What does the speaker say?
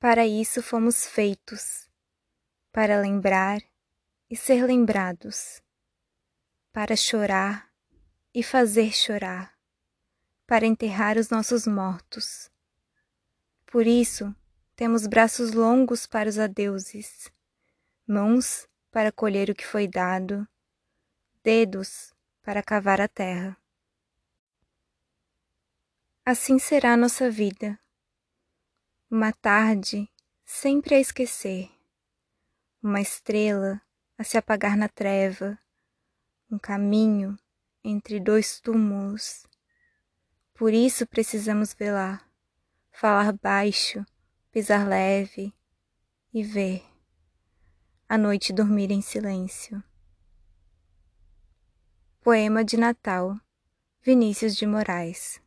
Para isso fomos feitos, para lembrar e ser lembrados, para chorar e fazer chorar, para enterrar os nossos mortos. Por isso, temos braços longos para os adeuses, mãos para colher o que foi dado, dedos para cavar a terra. Assim será nossa vida uma tarde sempre a esquecer, uma estrela a se apagar na treva, um caminho entre dois túmulos. Por isso precisamos velar, falar baixo, pisar leve e ver a noite dormir em silêncio. Poema de Natal, Vinícius de Moraes